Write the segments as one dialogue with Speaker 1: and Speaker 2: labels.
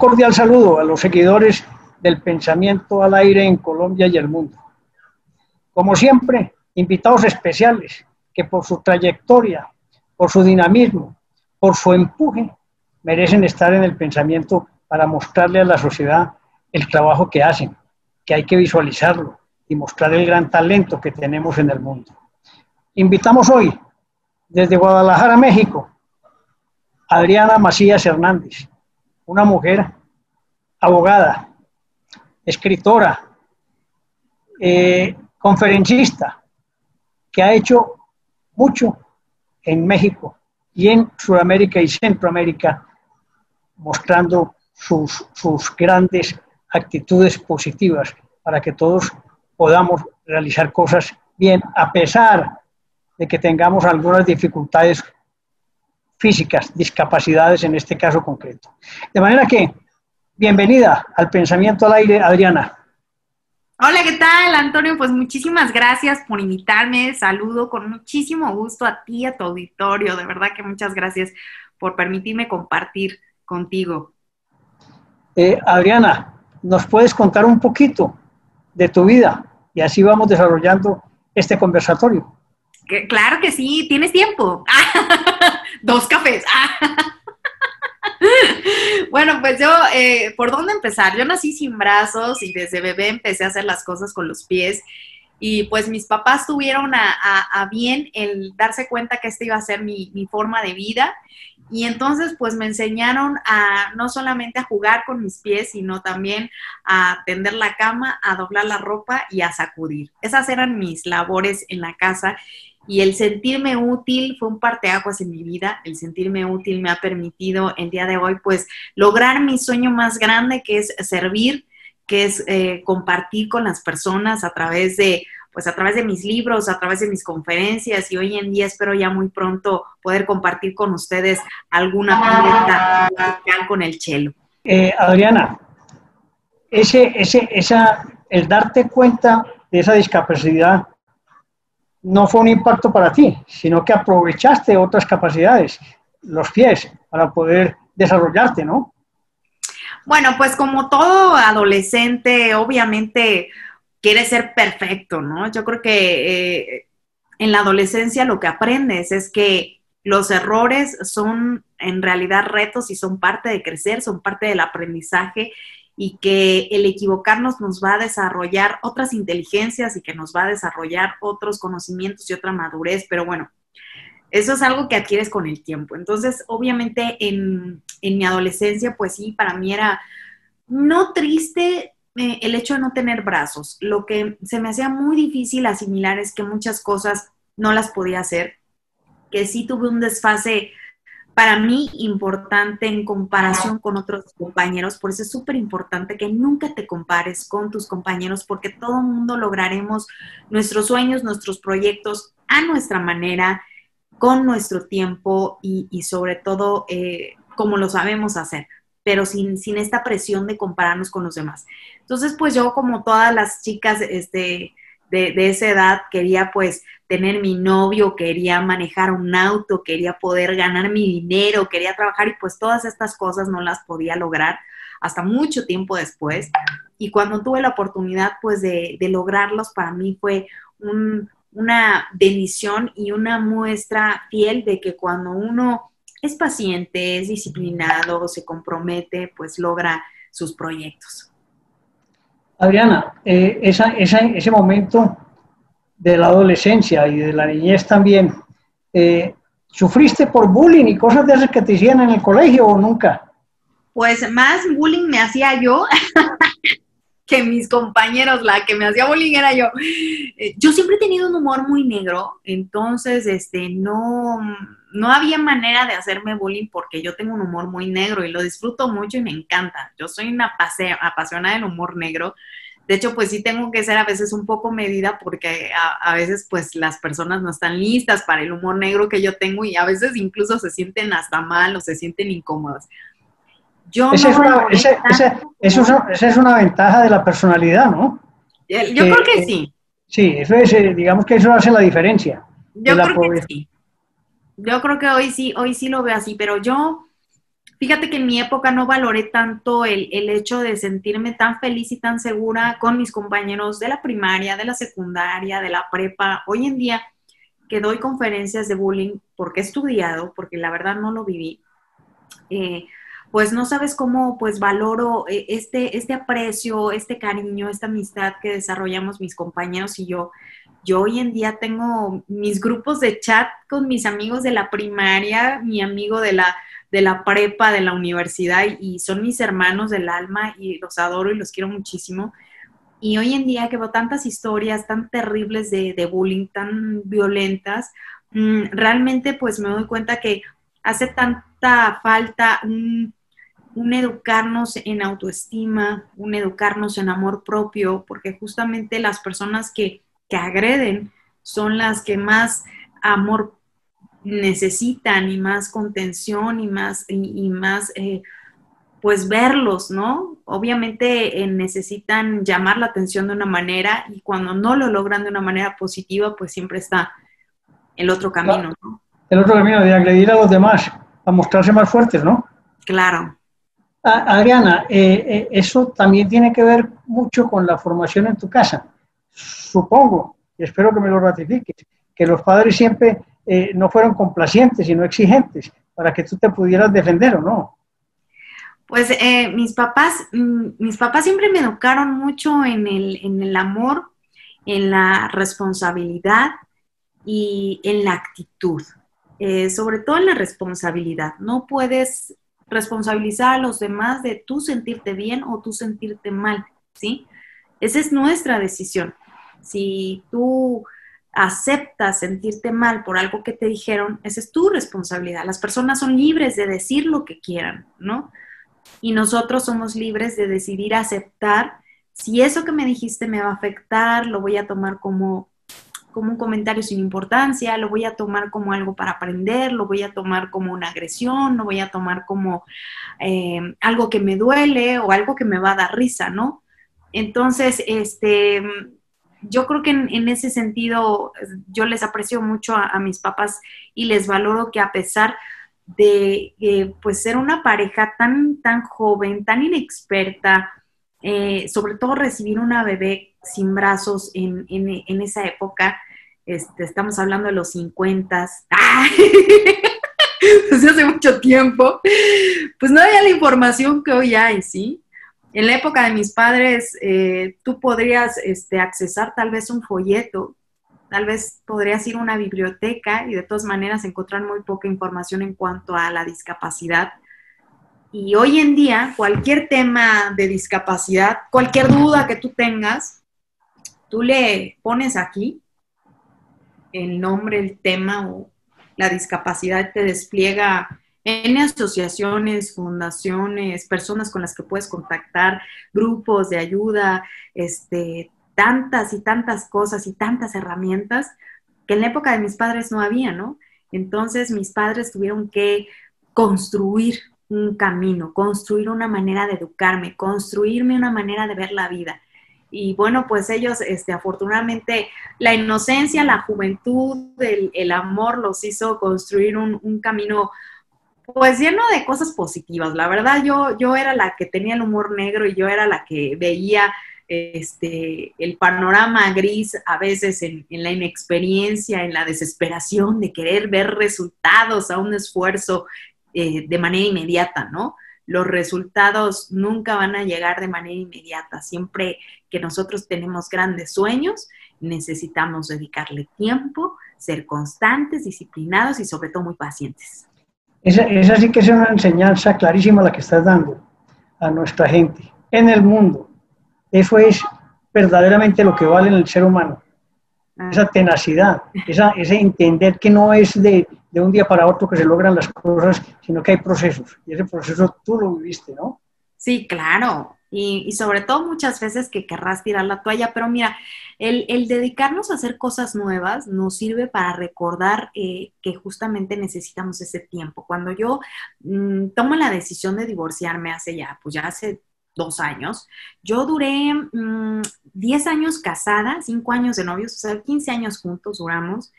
Speaker 1: Cordial saludo a los seguidores del pensamiento al aire en Colombia y el mundo. Como siempre, invitados especiales que por su trayectoria, por su dinamismo, por su empuje, merecen estar en el pensamiento para mostrarle a la sociedad el trabajo que hacen, que hay que visualizarlo y mostrar el gran talento que tenemos en el mundo. Invitamos hoy desde Guadalajara, México, Adriana Macías Hernández, una mujer abogada, escritora, eh, conferencista, que ha hecho mucho en México y en Sudamérica y Centroamérica, mostrando sus, sus grandes actitudes positivas para que todos podamos realizar cosas bien, a pesar de que tengamos algunas dificultades físicas, discapacidades en este caso concreto. De manera que, bienvenida al Pensamiento al Aire, Adriana.
Speaker 2: Hola, ¿qué tal, Antonio? Pues muchísimas gracias por invitarme. Saludo con muchísimo gusto a ti, a tu auditorio. De verdad que muchas gracias por permitirme compartir contigo.
Speaker 1: Eh, Adriana, ¿nos puedes contar un poquito de tu vida? Y así vamos desarrollando este conversatorio
Speaker 2: claro que sí, tienes tiempo. Dos cafés. bueno, pues yo, eh, ¿por dónde empezar? Yo nací sin brazos y desde bebé empecé a hacer las cosas con los pies. Y pues mis papás tuvieron a, bien el darse cuenta que esta iba a ser mi, mi, forma de vida. Y entonces pues me enseñaron a no solamente a jugar con mis pies, sino también a tender la cama, a doblar la ropa y a sacudir. Esas eran mis labores en la casa y el sentirme útil fue un parteaguas en mi vida. El sentirme útil me ha permitido el día de hoy, pues, lograr mi sueño más grande, que es servir, que es eh, compartir con las personas a través de, pues, a través de mis libros, a través de mis conferencias. Y hoy en día espero ya muy pronto poder compartir con ustedes alguna musical con el chelo.
Speaker 1: Eh, Adriana, ese, ese, esa, el darte cuenta de esa discapacidad no fue un impacto para ti, sino que aprovechaste otras capacidades, los pies, para poder desarrollarte, ¿no?
Speaker 2: Bueno, pues como todo adolescente, obviamente quiere ser perfecto, ¿no? Yo creo que eh, en la adolescencia lo que aprendes es que los errores son en realidad retos y son parte de crecer, son parte del aprendizaje y que el equivocarnos nos va a desarrollar otras inteligencias y que nos va a desarrollar otros conocimientos y otra madurez, pero bueno, eso es algo que adquieres con el tiempo. Entonces, obviamente en, mi adolescencia, pues sí, para mí era no triste eh, el hecho de no tener brazos. Lo que se me hacía muy difícil asimilar es que muchas cosas no las podía hacer, que sí tuve un desfase para mí importante en comparación con otros compañeros, por eso es súper importante que nunca te compares con tus compañeros, porque todo el mundo lograremos nuestros sueños, nuestros proyectos a nuestra manera, con nuestro tiempo y, sobre todo eh, como lo sabemos hacer, pero sin, sin esta presión de compararnos con los demás. Entonces, pues yo como todas las chicas, este, de, esa edad quería pues tener mi novio, quería manejar un auto, quería poder ganar mi dinero, quería trabajar y pues todas estas cosas no las podía lograr hasta mucho tiempo después. Y cuando tuve la oportunidad pues de, lograrlos, para mí fue una bendición y una muestra fiel de que cuando uno es paciente, es disciplinado, se compromete, pues logra sus proyectos.
Speaker 1: Adriana, eh, ese momento de la adolescencia y de la niñez también, eh, ¿sufriste por bullying y cosas de esas que te hacían en el colegio o nunca?
Speaker 2: Pues más bullying me hacía yo que mis compañeros, la que me hacía bullying era yo. Eh, yo siempre he tenido un humor muy negro, entonces este, no, no había manera de hacerme bullying porque yo tengo un humor muy negro y lo disfruto mucho y me encanta. Yo soy una apasionada del humor negro. De hecho, pues sí tengo que ser a veces un poco medida porque a, veces pues las personas no están listas para el humor negro que yo tengo y a veces incluso se sienten hasta mal o se sienten incómodas.
Speaker 1: Yo esa, es una, esa, es una ventaja de la personalidad, ¿no?
Speaker 2: Yo creo que sí.
Speaker 1: Sí, eso es, eh, digamos que eso hace la diferencia.
Speaker 2: Yo creo que sí. Yo creo que hoy sí, hoy sí lo veo así, pero yo, Fíjate que en mi época no valoré tanto el, el, hecho de sentirme tan feliz y tan segura con mis compañeros de la primaria, de la secundaria, de la prepa. Hoy en día que doy conferencias de bullying porque he estudiado, porque la verdad no lo viví, eh, pues no sabes cómo pues valoro eh, este, este aprecio, este cariño, esta amistad que desarrollamos mis compañeros y yo. Yo hoy en día tengo mis grupos de chat con mis amigos de la primaria, mi amigo de la, de la prepa, de la universidad, y son mis hermanos del alma y los adoro y los quiero muchísimo. Y hoy en día que veo tantas historias tan terribles de, de bullying, tan violentas, mm, realmente pues me doy cuenta que hace tanta falta un, educarnos en autoestima, un educarnos en amor propio, porque justamente las personas que, agreden son las que más amor necesitan y más contención y más, y, más eh, pues verlos, ¿no? Obviamente eh, necesitan llamar la atención de una manera y cuando no lo logran de una manera positiva, pues siempre está el otro camino, ¿no?
Speaker 1: el otro camino de agredir a los demás, a mostrarse más fuertes, ¿no?
Speaker 2: Claro.
Speaker 1: Adriana, eh, eh, eso también tiene que ver mucho con la formación en tu casa. Supongo, y espero que me lo ratifiques, que los padres siempre eh, no fueron complacientes, sino exigentes, para que tú te pudieras defender o no.
Speaker 2: Pues mis papás, mm, mis papás siempre me educaron mucho en el, amor, en la responsabilidad y en la actitud. Sobre todo en la responsabilidad. No puedes responsabilizar a los demás de tú sentirte bien o tú sentirte mal, ¿sí? Esa es nuestra decisión. Si tú aceptas sentirte mal por algo que te dijeron, esa es tu responsabilidad. Las personas son libres de decir lo que quieran, ¿no? Y nosotros somos libres de decidir aceptar si eso que me dijiste me va a afectar, lo voy a tomar como como un comentario sin importancia, lo voy a tomar como algo para aprender, lo voy a tomar como una agresión, lo voy a tomar como eh, algo que me duele o algo que me va a dar risa, ¿no? Entonces, este, yo creo que en, ese sentido yo les aprecio mucho a, mis papás y les valoro que a pesar de pues ser una pareja tan, tan joven, tan inexperta, eh, sobre todo recibir una bebé sin brazos en, esa época, este, estamos hablando de los 50, pues hace mucho tiempo, pues no había la información que hoy hay, ¿sí? En la época de mis padres, eh, tú podrías este, accesar tal vez un folleto, tal vez podrías ir a una biblioteca y de todas maneras encontrar muy poca información en cuanto a la discapacidad y hoy en día, cualquier tema de discapacidad, cualquier duda que tú tengas, tú le pones aquí el nombre, el tema o la discapacidad, te despliega en asociaciones, fundaciones, personas con las que puedes contactar, grupos de ayuda, este, tantas y tantas cosas y tantas herramientas que en la época de mis padres no había, ¿no? Entonces mis padres tuvieron que construir un camino, construir una manera de educarme, construirme una manera de ver la vida. Y bueno, pues ellos, este, afortunadamente, la inocencia, la juventud, el, amor los hizo construir un, camino pues lleno de cosas positivas. La verdad, yo, yo era la que tenía el humor negro y yo era la que veía este, el panorama gris a veces en, en, la inexperiencia, en la desesperación de querer ver resultados a un esfuerzo eh, de manera inmediata, ¿no? Los resultados nunca van a llegar de manera inmediata. Siempre que nosotros tenemos grandes sueños, necesitamos dedicarle tiempo, ser constantes, disciplinados y sobre todo muy pacientes.
Speaker 1: Esa, esa sí que es una enseñanza clarísima la que estás dando a nuestra gente en el mundo. Eso es verdaderamente lo que vale en el ser humano esa tenacidad, esa, ese entender que no es de, de, un día para otro que se logran las cosas, sino que hay procesos. Y ese proceso tú lo viviste, ¿no?
Speaker 2: Sí, claro. Y, y sobre todo muchas veces que querrás tirar la toalla, pero mira, el, el dedicarnos a hacer cosas nuevas nos sirve para recordar eh, que justamente necesitamos ese tiempo. Cuando yo mm, tomo la decisión de divorciarme hace ya, pues ya hace dos años. Yo duré 10 mm, años casada, 5 años de novios, o sea, 15 años juntos duramos.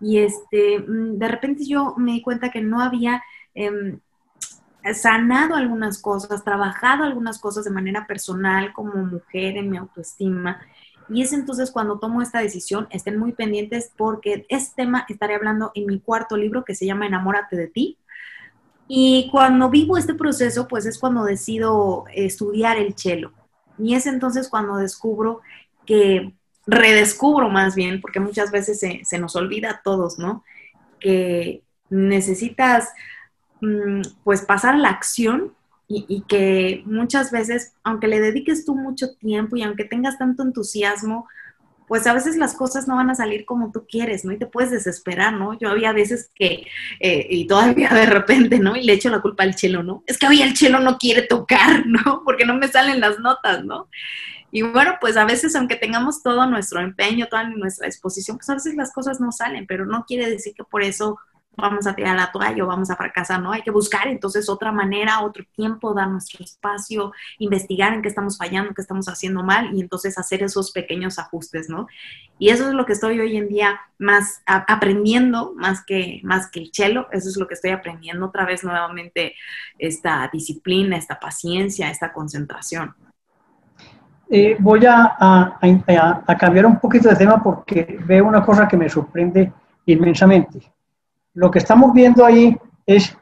Speaker 2: Y este, mm, de repente yo me di cuenta que no había em, sanado algunas cosas, trabajado algunas cosas de manera personal como mujer en mi autoestima. Y es entonces cuando tomo esta decisión, estén muy pendientes porque este tema estaré hablando en mi cuarto libro que se llama Enamórate de ti. Y cuando vivo este proceso, pues es cuando decido estudiar el cello. Y es entonces cuando descubro que, redescubro más bien, porque muchas veces se, se nos olvida a todos, ¿no? Que necesitas Mm, pues pasar a la acción y, que muchas veces, aunque le dediques tú mucho tiempo y aunque tengas tanto entusiasmo, pues a veces las cosas no van a salir como tú quieres, ¿no? Y te puedes desesperar, ¿no? Yo había veces que, eh, y todavía de repente, ¿no? Y le echo la culpa al chelo, ¿no? Es que hoy el chelo no quiere tocar, ¿no? Porque no me salen las notas, ¿no? Y bueno, pues a veces, aunque tengamos todo nuestro empeño, toda nuestra disposición, pues a veces las cosas no salen, pero no quiere decir que por eso vamos a tirar la toalla o vamos a fracasar, ¿no? Hay que buscar entonces otra manera, otro tiempo, dar nuestro espacio, investigar en qué estamos fallando, qué estamos haciendo mal y entonces hacer esos pequeños ajustes, ¿no? Y eso es lo que estoy hoy en día más aprendiendo, más que, más que el chelo, eso es lo que estoy aprendiendo otra vez nuevamente, esta disciplina, esta paciencia, esta concentración.
Speaker 1: Eh, voy a, a cambiar un poquito de tema porque veo una cosa que me sorprende inmensamente lo que estamos viendo ahí es,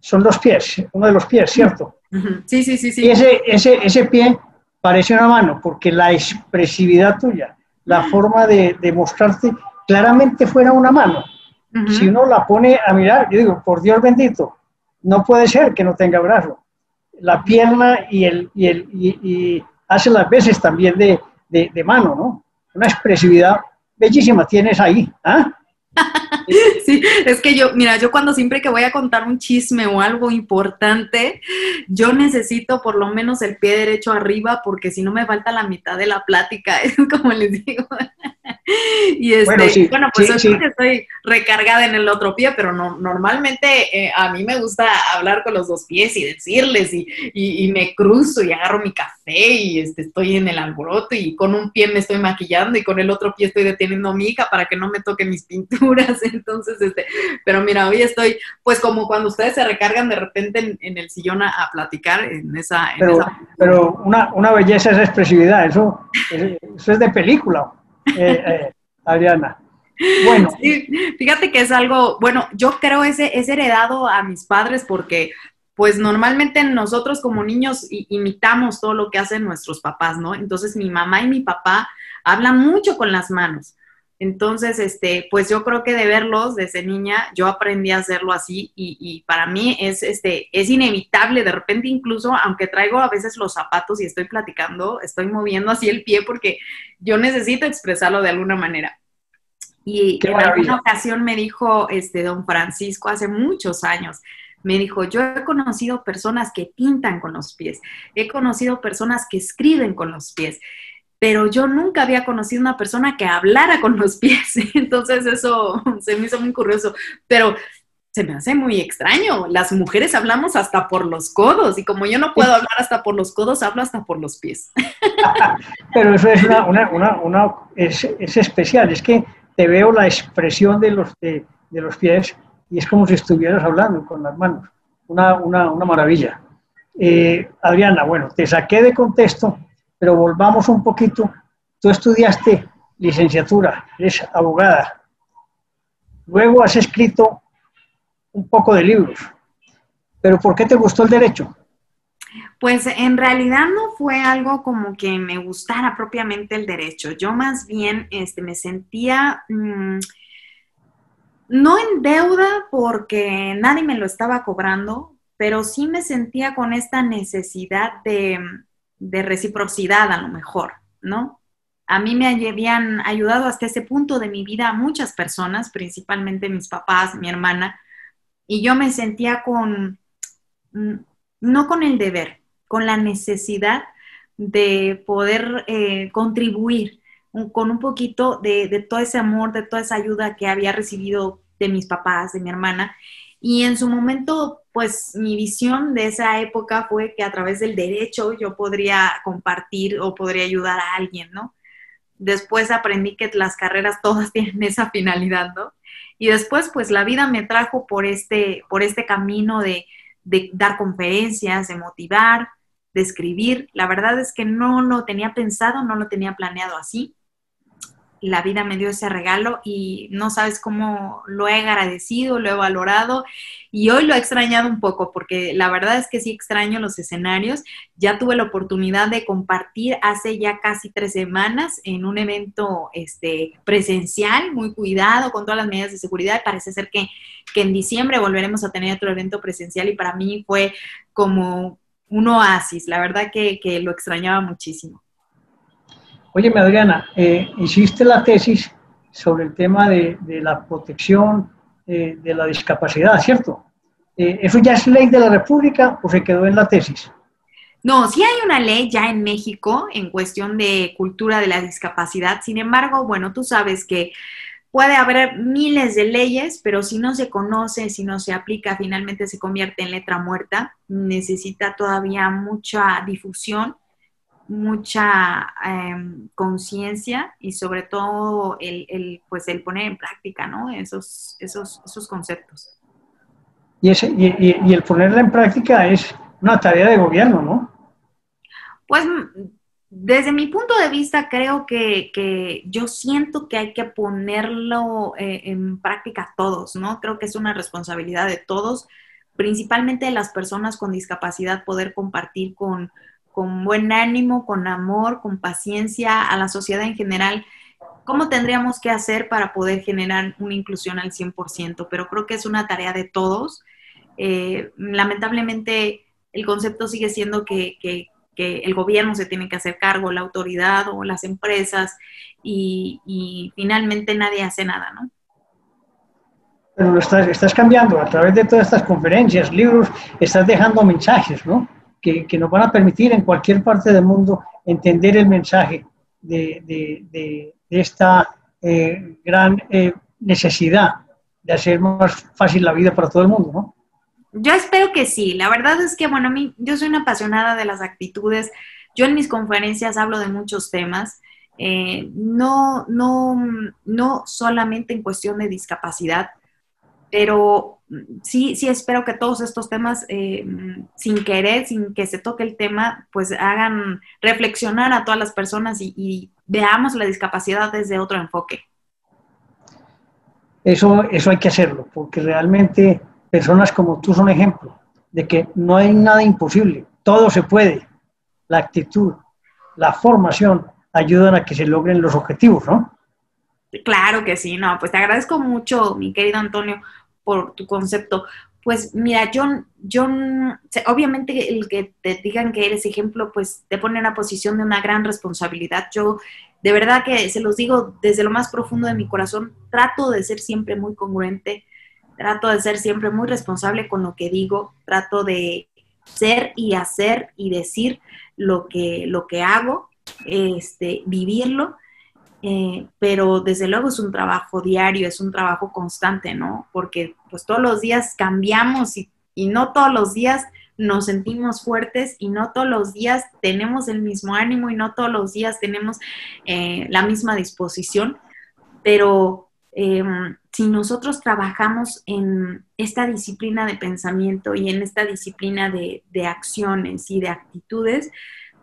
Speaker 1: son los pies, uno de los pies, ¿cierto?
Speaker 2: Sí, sí, sí, sí.
Speaker 1: Y ese, ese, ese pie parece una mano, porque la expresividad tuya, la forma de, de mostrarte, claramente fuera una mano. Si uno la pone a mirar, yo digo, por Dios bendito, no puede ser que no tenga brazo. La pierna y, el, y, el, y, hace las veces también de, de, de, mano, ¿no? Una expresividad bellísima tienes ahí. ¿ah?
Speaker 2: Sí, es que yo, mira, yo cuando siempre que voy a contar un chisme o algo importante, yo necesito por lo menos el pie derecho arriba porque si no me falta la mitad de la plática, es como les digo. Y este, bueno, pues yo que estoy recargada en el otro pie, pero no, normalmente eh, a mí me gusta hablar con los dos pies y decirles y, y, me cruzo y agarro mi café y este, estoy en el alboroto y con un pie me estoy maquillando y con el otro pie estoy deteniendo a mi hija para que no me toque mis pinturas. Entonces, este, pero mira, hoy estoy, pues como cuando ustedes se recargan de repente en, el sillón a, platicar en esa...
Speaker 1: pero, pero una, una, belleza es expresividad, eso, eso es de película. Eh, eh, Adriana.
Speaker 2: Bueno. fíjate que es algo, bueno, yo creo ese es heredado a mis padres porque pues normalmente nosotros como niños imitamos todo lo que hacen nuestros papás, ¿no? Entonces mi mamá y mi papá hablan mucho con las manos. Entonces, este, pues yo creo que de verlos desde niña, yo aprendí a hacerlo así y, para mí es, este, es inevitable, de repente incluso, aunque traigo a veces los zapatos y estoy platicando, estoy moviendo así el pie porque yo necesito expresarlo de alguna manera. Y en alguna ocasión me dijo este, don Francisco hace muchos años, me dijo, yo he conocido personas que pintan con los pies, he conocido personas que escriben con los pies pero yo nunca había conocido una persona que hablara con los pies, entonces eso se me hizo muy curioso, pero se me hace muy extraño, las mujeres hablamos hasta por los codos y como yo no puedo hablar hasta por los codos, hablo hasta por los pies.
Speaker 1: pero eso es, una, una, una, es, es, especial, es que te veo la expresión de los, de, de, los pies y es como si estuvieras hablando con las manos, una, una maravilla. Eh, Adriana, bueno, te saqué de contexto pero volvamos un poquito. Tú estudiaste licenciatura, eres abogada. Luego has escrito un poco de libros. ¿Pero por qué te gustó el derecho?
Speaker 2: Pues en realidad no fue algo como que me gustara propiamente el derecho. Yo más bien este, me sentía mm, no en deuda porque nadie me lo estaba cobrando, pero sí me sentía con esta necesidad de, de reciprocidad a lo mejor, ¿no? A mí me habían ayudado hasta ese punto de mi vida muchas personas, principalmente mis papás, mi hermana, y yo me sentía con, mm, no con el deber, con la necesidad de poder eh, contribuir con un poquito de, de todo ese amor, de toda esa ayuda que había recibido de mis papás, de mi hermana. Y en su momento pues mi visión de esa época fue que a través del derecho yo podría compartir o podría ayudar a alguien, ¿no? Después aprendí que las carreras todas tienen esa finalidad, ¿no? Y después, pues la vida me trajo por este, por este camino de, de dar conferencias, de motivar, de escribir. La verdad es que no lo tenía pensado, no lo tenía planeado así la vida me dio ese regalo y no sabes cómo lo he agradecido, lo he valorado y hoy lo he extrañado un poco porque la verdad es que sí extraño los escenarios. Ya tuve la oportunidad de compartir hace ya casi tres semanas en un evento este, presencial, muy cuidado, con todas las medidas de seguridad. Parece ser que, en diciembre volveremos a tener otro evento presencial y para mí fue como un oasis. La verdad que, que lo extrañaba muchísimo.
Speaker 1: Oye, Adriana, eh, hiciste la tesis sobre el tema de, la protección eh, de la discapacidad, ¿cierto? Eh, ¿Eso ya es ley de la República o se quedó en la tesis?
Speaker 2: No, sí hay una ley ya en México en cuestión de cultura de la discapacidad. Sin embargo, bueno, tú sabes que puede haber miles de leyes, pero si no se conoce, si no se aplica, finalmente se convierte en letra muerta. Necesita todavía mucha difusión mucha em, conciencia y sobre todo el, pues el poner en práctica ¿no? esos, esos, esos conceptos.
Speaker 1: Y, ese, y, el ponerla en práctica es una tarea de gobierno, ¿no?
Speaker 2: Pues desde mi punto de vista creo que, yo siento que hay que ponerlo eh, en práctica todos, ¿no? Creo que es una responsabilidad de todos, principalmente de las personas con discapacidad, poder compartir con, con buen ánimo, con amor, con paciencia a la sociedad en general, cómo tendríamos que hacer para poder generar una inclusión al 100%, pero creo que es una tarea de todos. Eh, lamentablemente el concepto sigue siendo que, el gobierno se tiene que hacer cargo, la autoridad o las empresas, y, finalmente nadie hace nada, ¿no?
Speaker 1: Pero lo estás, estás cambiando a través de todas estas conferencias, libros, estás dejando mensajes, ¿no? Que, nos van a permitir en cualquier parte del mundo entender el mensaje de, esta eh, gran eh, necesidad de hacer más fácil la vida para todo el mundo, ¿no?
Speaker 2: Yo espero que sí. La verdad es que, bueno, mí, yo soy una apasionada de las actitudes. Yo en mis conferencias hablo de muchos temas. Eh, no, no, no solamente en cuestión de discapacidad, pero sí, sí espero que todos estos temas, eh, sin querer, sin que se toque el tema, pues hagan reflexionar a todas las personas y, veamos la discapacidad desde otro enfoque.
Speaker 1: Eso, eso hay que hacerlo, porque realmente personas como tú son ejemplo de que no hay nada imposible, todo se puede. La actitud, la formación ayudan a que se logren los objetivos, ¿no?
Speaker 2: Claro que sí, no, pues te agradezco mucho, mi querido Antonio, por tu concepto. Pues mira, yo, yo, obviamente el que te digan que eres ejemplo, pues te pone en una posición de una gran responsabilidad. Yo, de verdad que se los digo desde lo más profundo de mi corazón, trato de ser siempre muy congruente, trato de ser siempre muy responsable con lo que digo, trato de ser y hacer y decir lo que, lo que hago, este, vivirlo eh, pero desde luego es un trabajo diario, es un trabajo constante, ¿no? Porque pues todos los días cambiamos y, no todos los días nos sentimos fuertes y no todos los días tenemos el mismo ánimo y no todos los días tenemos eh, la misma disposición, pero em, si nosotros trabajamos en esta disciplina de pensamiento y en esta disciplina de acciones y de actitudes,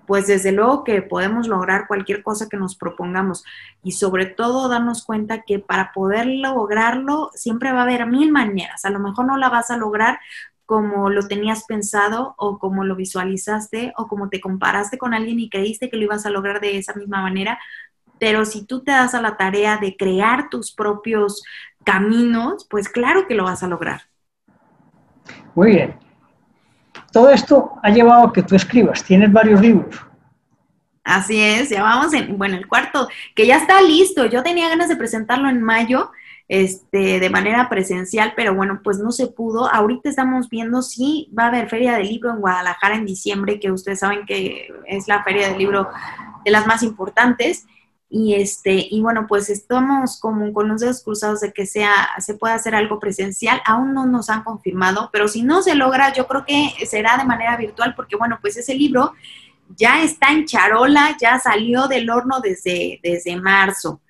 Speaker 2: pues desde luego que podemos lograr cualquier cosa que nos propongamos y sobre todo darnos cuenta que para poder lograrlo siempre va a haber mil maneras. A lo mejor no la vas a lograr como lo tenías pensado o como lo visualizaste o como te comparaste con alguien y creíste que lo ibas a lograr de esa misma manera, pero si tú te das a la tarea de crear tus propios caminos, pues claro que lo vas a lograr.
Speaker 1: Muy bien todo esto ha llevado a que tú escribas, tienes varios libros.
Speaker 2: Así es, ya vamos en, bueno, el cuarto, que ya está listo. Yo tenía ganas de presentarlo en mayo, este, de manera presencial, pero bueno, pues no se pudo. Ahorita estamos viendo si va a haber Feria del Libro en Guadalajara en diciembre, que ustedes saben que es la Feria del Libro de las más importantes. Y este, y bueno, pues estamos como con los dedos cruzados de que sea, se pueda hacer algo presencial. Aún no nos han confirmado, pero si no se logra, yo creo que será de manera virtual, porque bueno, pues ese libro ya está en charola, ya salió del horno desde, desde marzo.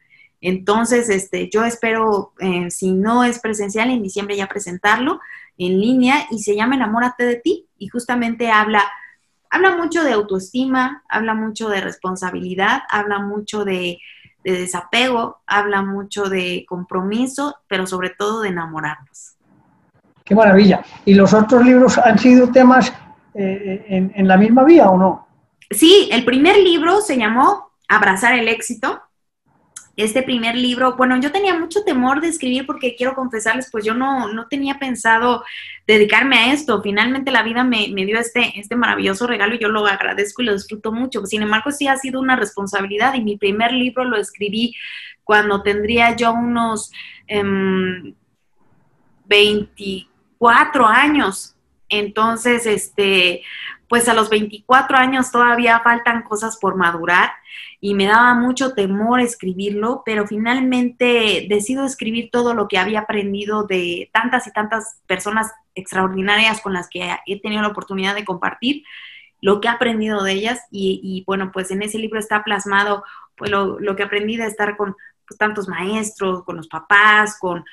Speaker 2: Entonces, este, yo espero, eh, si no es presencial, en diciembre ya presentarlo. en línea y se llama Enamórate de ti y justamente habla, habla mucho de autoestima, habla mucho de responsabilidad, habla mucho de, desapego, habla mucho de compromiso, pero sobre todo de enamorarnos.
Speaker 1: Qué maravilla. ¿Y los otros libros han sido temas eh, en, en la misma vía o no?
Speaker 2: Sí, el primer libro se llamó Abrazar el éxito este primer libro, bueno, yo tenía mucho temor de escribir porque quiero confesarles, pues yo no, no tenía pensado dedicarme a esto. Finalmente la vida me, dio este, este maravilloso regalo y yo lo agradezco y lo disfruto mucho. Sin embargo, sí ha sido una responsabilidad y mi primer libro lo escribí cuando tendría yo unos 24 em, años. Entonces, este, pues a los 24 años todavía faltan cosas por madurar y me daba mucho temor escribirlo, pero finalmente decido escribir todo lo que había aprendido de tantas y tantas personas extraordinarias con las que he tenido la oportunidad de compartir, lo que he aprendido de ellas y, bueno, pues en ese libro está plasmado pues lo, que aprendí de estar con pues, tantos maestros, con los papás, con,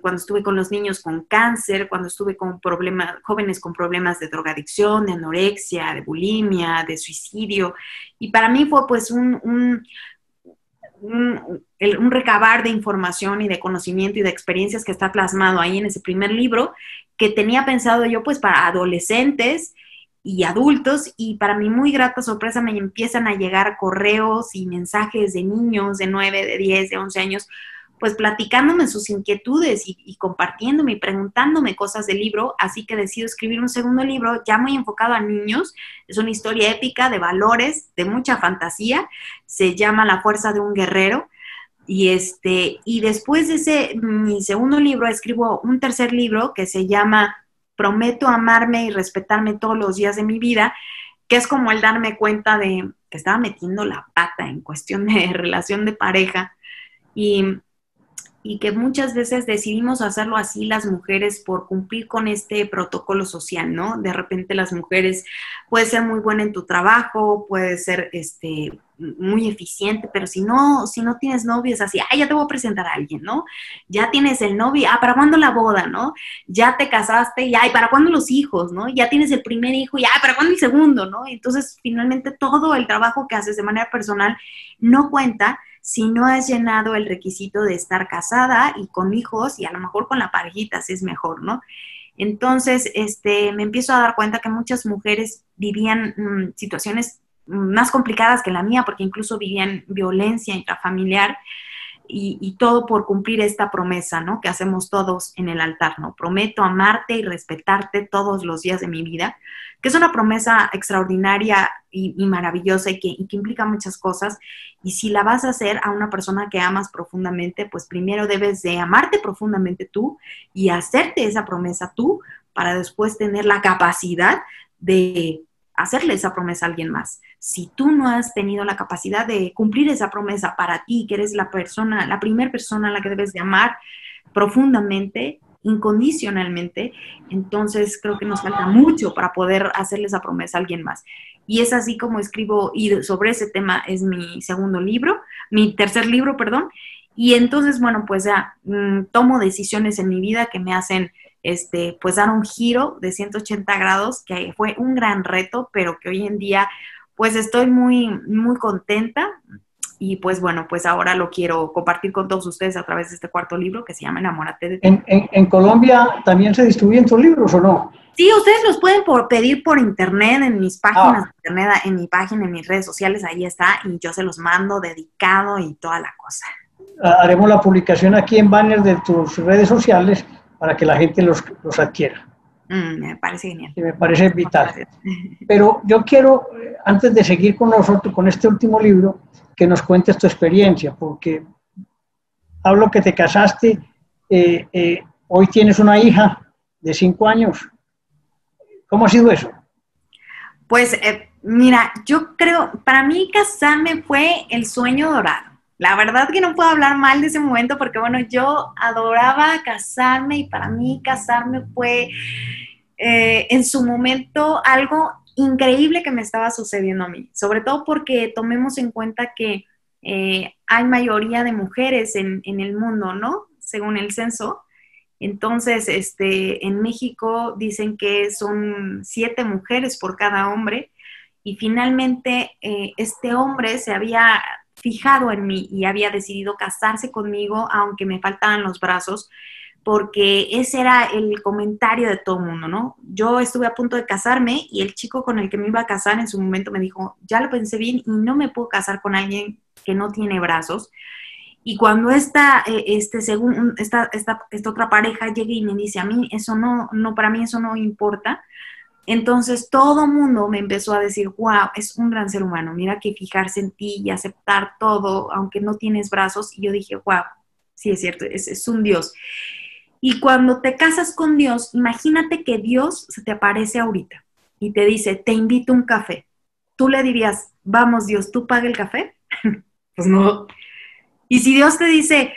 Speaker 2: cuando estuve con los niños con cáncer, cuando estuve con problemas, jóvenes con problemas de drogadicción, de anorexia, de bulimia, de suicidio. Y para mí fue pues un, un, un, recabar de información y de conocimiento y de experiencias que está plasmado ahí en ese primer libro, que tenía pensado yo pues para adolescentes y adultos y para mi muy grata sorpresa me empiezan a llegar correos y mensajes de niños de 9, de 10, de 11 años pues platicándome sus inquietudes y, compartiéndome y preguntándome cosas del libro, así que decido escribir un segundo libro ya muy enfocado a niños, es una historia épica de valores, de mucha fantasía, se llama La fuerza de un guerrero, y este, y después de ese, mi segundo libro, escribo un tercer libro que se llama Prometo amarme y respetarme todos los días de mi vida, que es como el darme cuenta de que estaba metiendo la pata en cuestión de relación de pareja. Y y que muchas veces decidimos hacerlo así las mujeres por cumplir con este protocolo social, ¿no? De repente las mujeres puede ser muy buena en tu trabajo, puede ser este muy eficiente, pero si no, si no tienes novio es así, ah, ya te voy a presentar a alguien, ¿no? Ya tienes el novio, ah, ¿para cuándo la boda, no? Ya te casaste, ya, ¿y para cuándo los hijos, no? Ya tienes el primer hijo, ya, ¿para cuándo el segundo, no? Entonces, finalmente todo el trabajo que haces de manera personal no cuenta si no has llenado el requisito de estar casada y con hijos y a lo mejor con la parejita, si es mejor, ¿no? Entonces, este, me empiezo a dar cuenta que muchas mujeres vivían mm, situaciones más complicadas que la mía, porque incluso vivían violencia intrafamiliar y, todo por cumplir esta promesa, ¿no? Que hacemos todos en el altar, ¿no? Prometo amarte y respetarte todos los días de mi vida, que es una promesa extraordinaria y, maravillosa y que, implica muchas cosas. Y si la vas a hacer a una persona que amas profundamente, pues primero debes de amarte profundamente tú y hacerte esa promesa tú para después tener la capacidad de hacerle esa promesa a alguien más. Si tú no has tenido la capacidad de cumplir esa promesa para ti, que eres la persona, la primera persona a la que debes de amar profundamente, incondicionalmente, entonces creo que nos falta mucho para poder hacerle esa promesa a alguien más. Y es así como escribo, y sobre ese tema es mi segundo libro, mi tercer libro, perdón. Y entonces, bueno, pues ya mm, tomo decisiones en mi vida que me hacen este, pues dar un giro de 180 grados, que fue un gran reto, pero que hoy en día pues estoy muy, muy contenta y pues bueno, pues ahora lo quiero compartir con todos ustedes a través de este cuarto libro que se llama Enamórate de ti.
Speaker 1: ¿En, Colombia también se distribuyen tus libros o no?
Speaker 2: Sí, ustedes los pueden por, pedir por internet, en mis páginas ah. de internet, en mi página, en mis redes sociales, ahí está, y yo se los mando dedicado y toda la cosa.
Speaker 1: Haremos la publicación aquí en banner de tus redes sociales para que la gente los, los adquiera.
Speaker 2: Mm, me parece genial.
Speaker 1: me parece vital. Pero yo quiero, eh, antes de seguir con nosotros, con este último libro, que nos cuentes tu experiencia, porque hablo que te casaste, eh, eh, hoy tienes una hija de cinco años. ¿Cómo ha sido eso?
Speaker 2: Pues mira, yo creo, para mí casarme fue el sueño dorado. La verdad que no puedo hablar mal de ese momento porque, bueno, yo adoraba casarme y para mí casarme fue eh, en su momento algo increíble que me estaba sucediendo a mí, sobre todo porque tomemos en cuenta que eh, hay mayoría de mujeres en, en, el mundo, ¿no? Según el censo. Entonces, este, en México dicen que son siete mujeres por cada hombre y finalmente eh, este hombre se había fijado en mí y había decidido casarse conmigo aunque me faltaban los brazos porque ese era el comentario de todo mundo, ¿no? Yo estuve a punto de casarme y el chico con el que me iba a casar en su momento me dijo, ya lo pensé bien y no me puedo casar con alguien que no tiene brazos. Y cuando esta, eh, este, según, esta, esta, esta otra pareja llega y me dice, a mí eso no, no, para mí eso no importa, entonces todo mundo me empezó a decir, wow, es un gran ser humano, mira que fijarse en ti y aceptar todo, aunque no tienes brazos. Y yo dije, wow, sí es cierto, es, un Dios. Y cuando te casas con Dios, imagínate que Dios se te aparece ahorita y te dice, te invito a un café. Tú le dirías, vamos Dios, ¿tú paga el café? pues no, y si Dios te dice,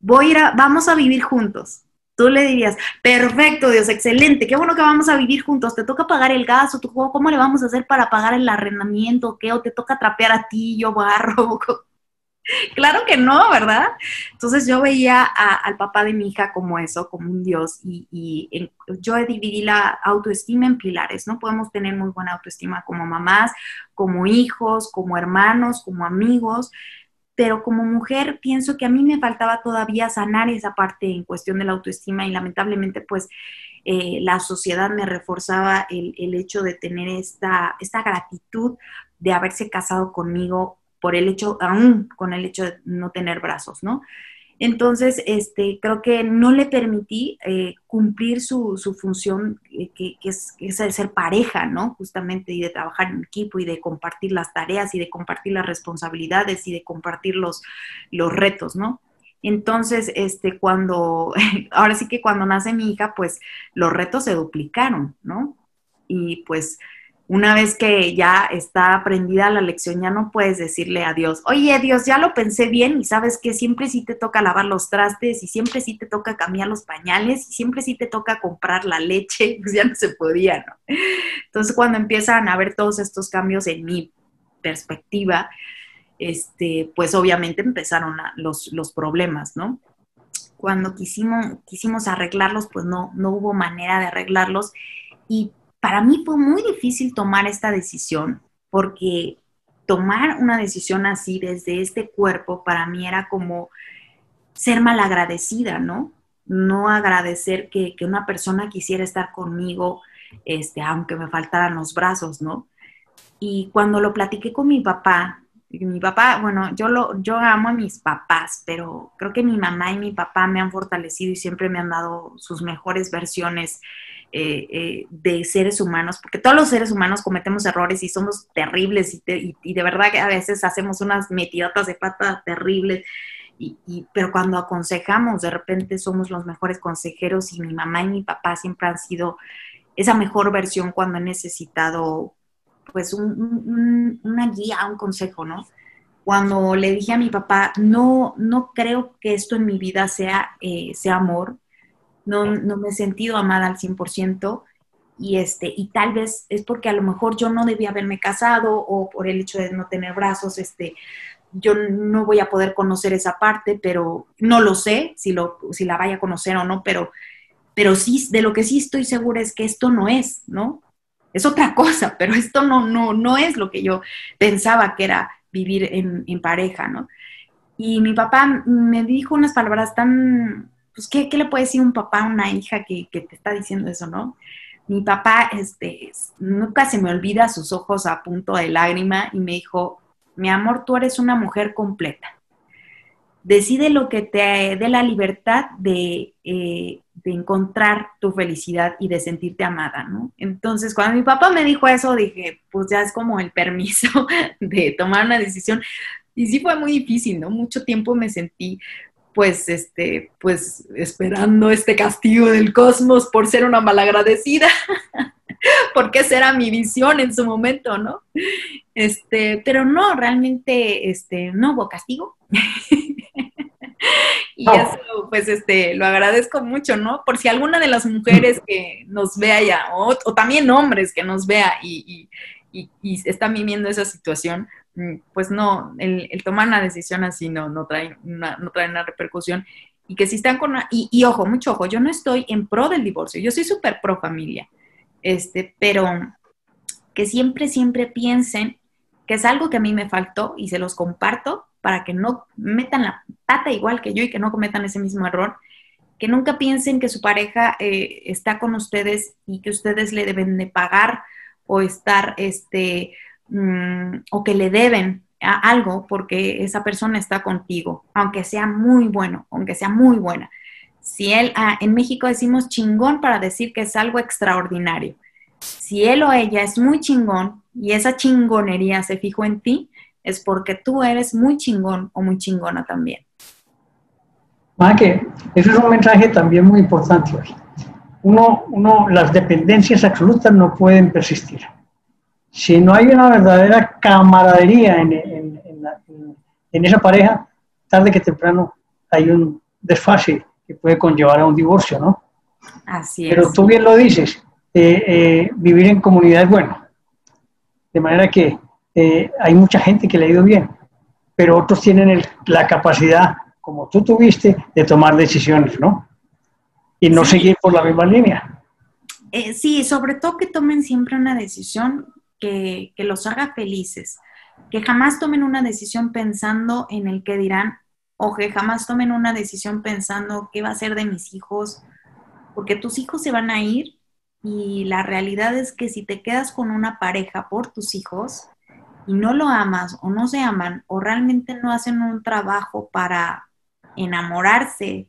Speaker 2: voy a ir a, vamos a vivir juntos, tú le dirías, perfecto, Dios, excelente, qué bueno que vamos a vivir juntos, te toca pagar el gas o tú, cómo le vamos a hacer para pagar el arrendamiento, qué, o te toca trapear a ti, yo barro. claro que no, ¿verdad? Entonces yo veía al papá de mi hija como eso, como un Dios, y, yo dividí la autoestima en pilares, ¿no? Podemos tener muy buena autoestima como mamás, como hijos, como hermanos, como amigos, pero como mujer pienso que a mí me faltaba todavía sanar esa parte en cuestión de la autoestima y lamentablemente pues eh, la sociedad me reforzaba el, el, hecho de tener esta, esta gratitud de haberse casado conmigo por el hecho, aún con el hecho de no tener brazos, ¿no? Entonces, este, creo que no le permití eh, cumplir su, función, eh, que, es, el ser pareja, ¿no? Justamente, y de trabajar en equipo y de compartir las tareas y de compartir las responsabilidades y de compartir los, los retos, ¿no? Entonces, este, cuando, ahora sí que cuando nace mi hija, pues los retos se duplicaron, ¿no? Y pues una vez que ya está aprendida la lección, ya no puedes decirle a Dios, oye Dios, ya lo pensé bien y sabes que siempre sí te toca lavar los trastes y siempre sí te toca cambiar los pañales y siempre sí te toca comprar la leche, pues ya no se podía, ¿no? Entonces cuando empiezan a ver todos estos cambios en mi perspectiva, este, pues obviamente empezaron los, los problemas, ¿no? Cuando quisimos, quisimos arreglarlos, pues no, no hubo manera de arreglarlos y para mí fue muy difícil tomar esta decisión porque tomar una decisión así desde este cuerpo para mí era como ser malagradecida, ¿no? No agradecer que, una persona quisiera estar conmigo, este, aunque me faltaran los brazos, ¿no? Y cuando lo platiqué con mi papá, mi papá, bueno, yo, lo, yo amo a mis papás, pero creo que mi mamá y mi papá me han fortalecido y siempre me han dado sus mejores versiones eh, eh, de seres humanos, porque todos los seres humanos cometemos errores y somos terribles y, de verdad que a veces hacemos unas metidotas de pata terribles, y, pero cuando aconsejamos, de repente somos los mejores consejeros y mi mamá y mi papá siempre han sido esa mejor versión cuando he necesitado pues una guía, un consejo, ¿no? Cuando le dije a mi papá, no, no creo que esto en mi vida sea, eh, sea amor, no, no me he sentido amada al 100% y, este, y tal vez es porque a lo mejor yo no debía haberme casado o por el hecho de no tener brazos, este, yo no voy a poder conocer esa parte, pero no lo sé si, lo, si la vaya a conocer o no, pero, pero sí, de lo que sí estoy segura es que esto no es, ¿no? Es otra cosa, pero esto no, no, no es lo que yo pensaba que era vivir en, en pareja, ¿no? Y mi papá me dijo unas palabras tan, pues, ¿qué, le puede decir un papá a una hija que, te está diciendo eso, no? Mi papá, este, nunca se me olvida sus ojos a punto de lágrima y me dijo, mi amor, tú eres una mujer completa. Decide lo que te dé la libertad de, eh, de encontrar tu felicidad y de sentirte amada, ¿no? Entonces, cuando mi papá me dijo eso, dije, pues ya es como el permiso de tomar una decisión. Y sí fue muy difícil, ¿no? Mucho tiempo me sentí pues, este, pues esperando este castigo del cosmos por ser una malagradecida, porque esa era mi visión en su momento, ¿no? Este, pero no, realmente, este, no hubo castigo. y eso, pues, este, lo agradezco mucho, ¿no? Por si alguna de las mujeres que nos vea ya, o, también hombres que nos vea y, y, y están viviendo esa situación, pues no, el, tomar una decisión así no, no, trae una, no trae una repercusión. y que si están con... Y, y ojo, mucho ojo, yo no estoy en pro del divorcio, yo soy súper pro familia, este, pero que siempre, siempre piensen que es algo que a mí me faltó y se los comparto para que no metan la pata igual que yo y que no cometan ese mismo error, que nunca piensen que su pareja eh, está con ustedes y que ustedes le deben de pagar o estar, este, mm, o que le deben algo porque esa persona está contigo, aunque sea muy bueno, aunque sea muy buena. Si él, ah, en México decimos chingón para decir que es algo extraordinario. Si él o ella es muy chingón y esa chingonería se fijó en ti, es porque tú eres muy chingón o muy chingona también.
Speaker 1: Más que eso es un mensaje también muy importante. Uno, uno, las dependencias absolutas no pueden persistir. Si no hay una verdadera camaradería en, en esa pareja, tarde que temprano hay un desfase que puede conllevar a un divorcio, ¿no?
Speaker 2: Así es.
Speaker 1: Pero tú bien lo dices, eh, eh, vivir en comunidad es bueno. De manera que eh, hay mucha gente que le ha ido bien, pero otros tienen la capacidad, como tú tuviste, de tomar decisiones, ¿no? Y no seguir por la misma línea.
Speaker 2: sí, sobre todo que tomen siempre una decisión que, los haga felices que jamás tomen una decisión pensando en el que dirán o que jamás tomen una decisión pensando qué va a ser de mis hijos, porque tus hijos se van a ir y la realidad es que si te quedas con una pareja por tus hijos y no lo amas o no se aman o realmente no hacen un trabajo para enamorarse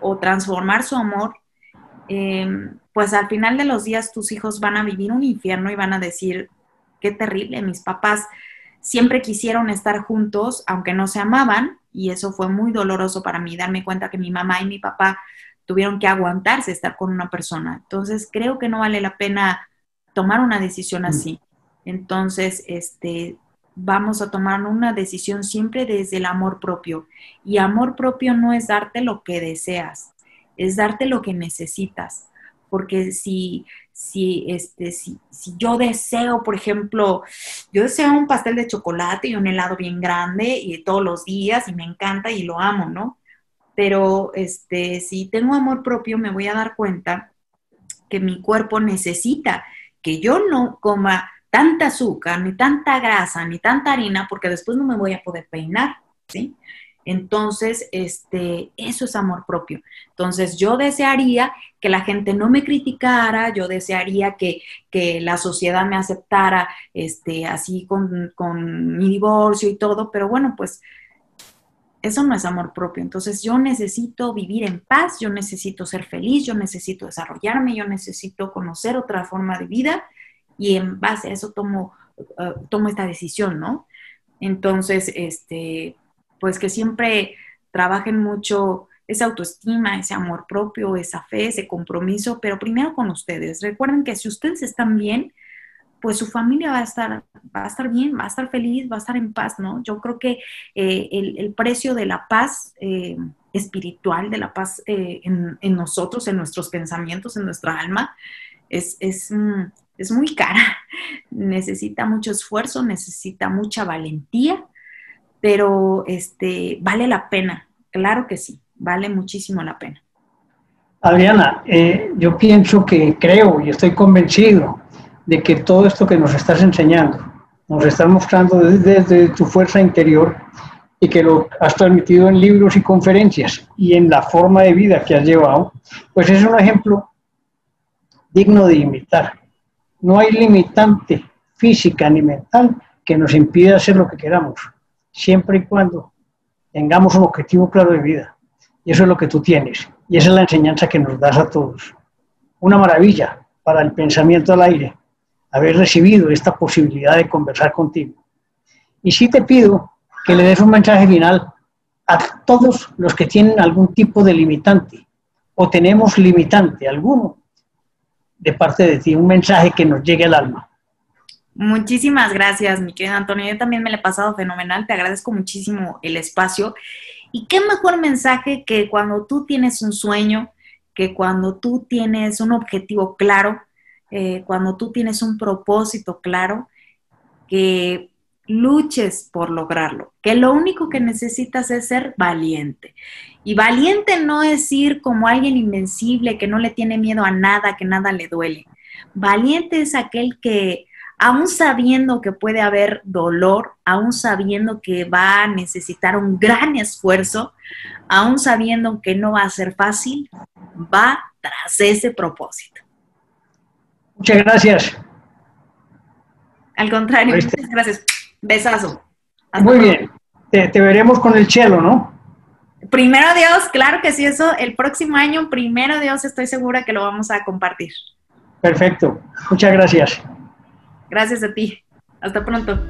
Speaker 2: o transformar su amor, em, pues al final de los días tus hijos van a vivir un infierno y van a decir, qué terrible, mis papás siempre quisieron estar juntos, aunque no se amaban, y eso fue muy doloroso para mí, darme cuenta que mi mamá y mi papá tuvieron que aguantarse estar con una persona. Entonces, creo que no vale la pena tomar una decisión así. Entonces, este, vamos a tomar una decisión siempre desde el amor propio. Y amor propio no es darte lo que deseas, es darte lo que necesitas. Porque si si, este, si, si, yo deseo, por ejemplo, yo deseo un pastel de chocolate y un helado bien grande y todos los días y me encanta y lo amo, ¿no? Pero este, si tengo amor propio, me voy a dar cuenta que mi cuerpo necesita que yo no coma tanta azúcar, ni tanta grasa, ni tanta harina, porque después no me voy a poder peinar, ¿sí? Entonces, este, eso es amor propio. Entonces, yo desearía que la gente no me criticara, yo desearía que, la sociedad me aceptara este, así con, con, mi divorcio y todo, pero bueno, pues eso no es amor propio. Entonces, yo necesito vivir en paz, yo necesito ser feliz, yo necesito desarrollarme, yo necesito conocer otra forma de vida y en base a eso tomo, eh, tomo esta decisión, ¿no? Entonces, este, pues que siempre trabajen mucho esa autoestima, ese amor propio, esa fe, ese compromiso, pero primero con ustedes. Recuerden que si ustedes están bien, pues su familia va a estar, va a estar bien, va a estar feliz, va a estar en paz, ¿no? Yo creo que eh, el, precio de la paz eh, espiritual, de la paz eh, en, nosotros, en nuestros pensamientos, en nuestra alma, es, es, mm, es muy cara. Necesita mucho esfuerzo, necesita mucha valentía pero este, vale la pena, claro que sí, vale muchísimo la pena.
Speaker 1: Adriana, eh, yo pienso que creo y estoy convencido de que todo esto que nos estás enseñando, nos estás mostrando desde, tu fuerza interior y que lo has transmitido en libros y conferencias y en la forma de vida que has llevado, pues es un ejemplo digno de imitar. No hay limitante física ni mental que nos impida hacer lo que queramos siempre y cuando tengamos un objetivo claro de vida. Y eso es lo que tú tienes. Y esa es la enseñanza que nos das a todos. Una maravilla para el pensamiento al aire, haber recibido esta posibilidad de conversar contigo. Y sí te pido que le des un mensaje final a todos los que tienen algún tipo de limitante o tenemos limitante alguno de parte de ti, un mensaje que nos llegue al alma.
Speaker 2: Muchísimas gracias, mi querido Antonio. Yo también me lo he pasado fenomenal. Te agradezco muchísimo el espacio. Y qué mejor mensaje que cuando tú tienes un sueño, que cuando tú tienes un objetivo claro, eh, cuando tú tienes un propósito claro, que luches por lograrlo, que lo único que necesitas es ser valiente. Y valiente no es ir como alguien invencible que no le tiene miedo a nada, que nada le duele. Valiente es aquel que, aún sabiendo que puede haber dolor, aún sabiendo que va a necesitar un gran esfuerzo, aún sabiendo que no va a ser fácil, va tras ese propósito.
Speaker 1: Muchas gracias.
Speaker 2: Al contrario, muchas gracias. Besazo.
Speaker 1: Muy bien. Te, veremos con el chelo, ¿no?
Speaker 2: Primero Dios, claro que sí, eso el próximo año, primero Dios, estoy segura que lo vamos a compartir.
Speaker 1: Perfecto. Muchas gracias.
Speaker 2: Gracias a ti. Hasta pronto.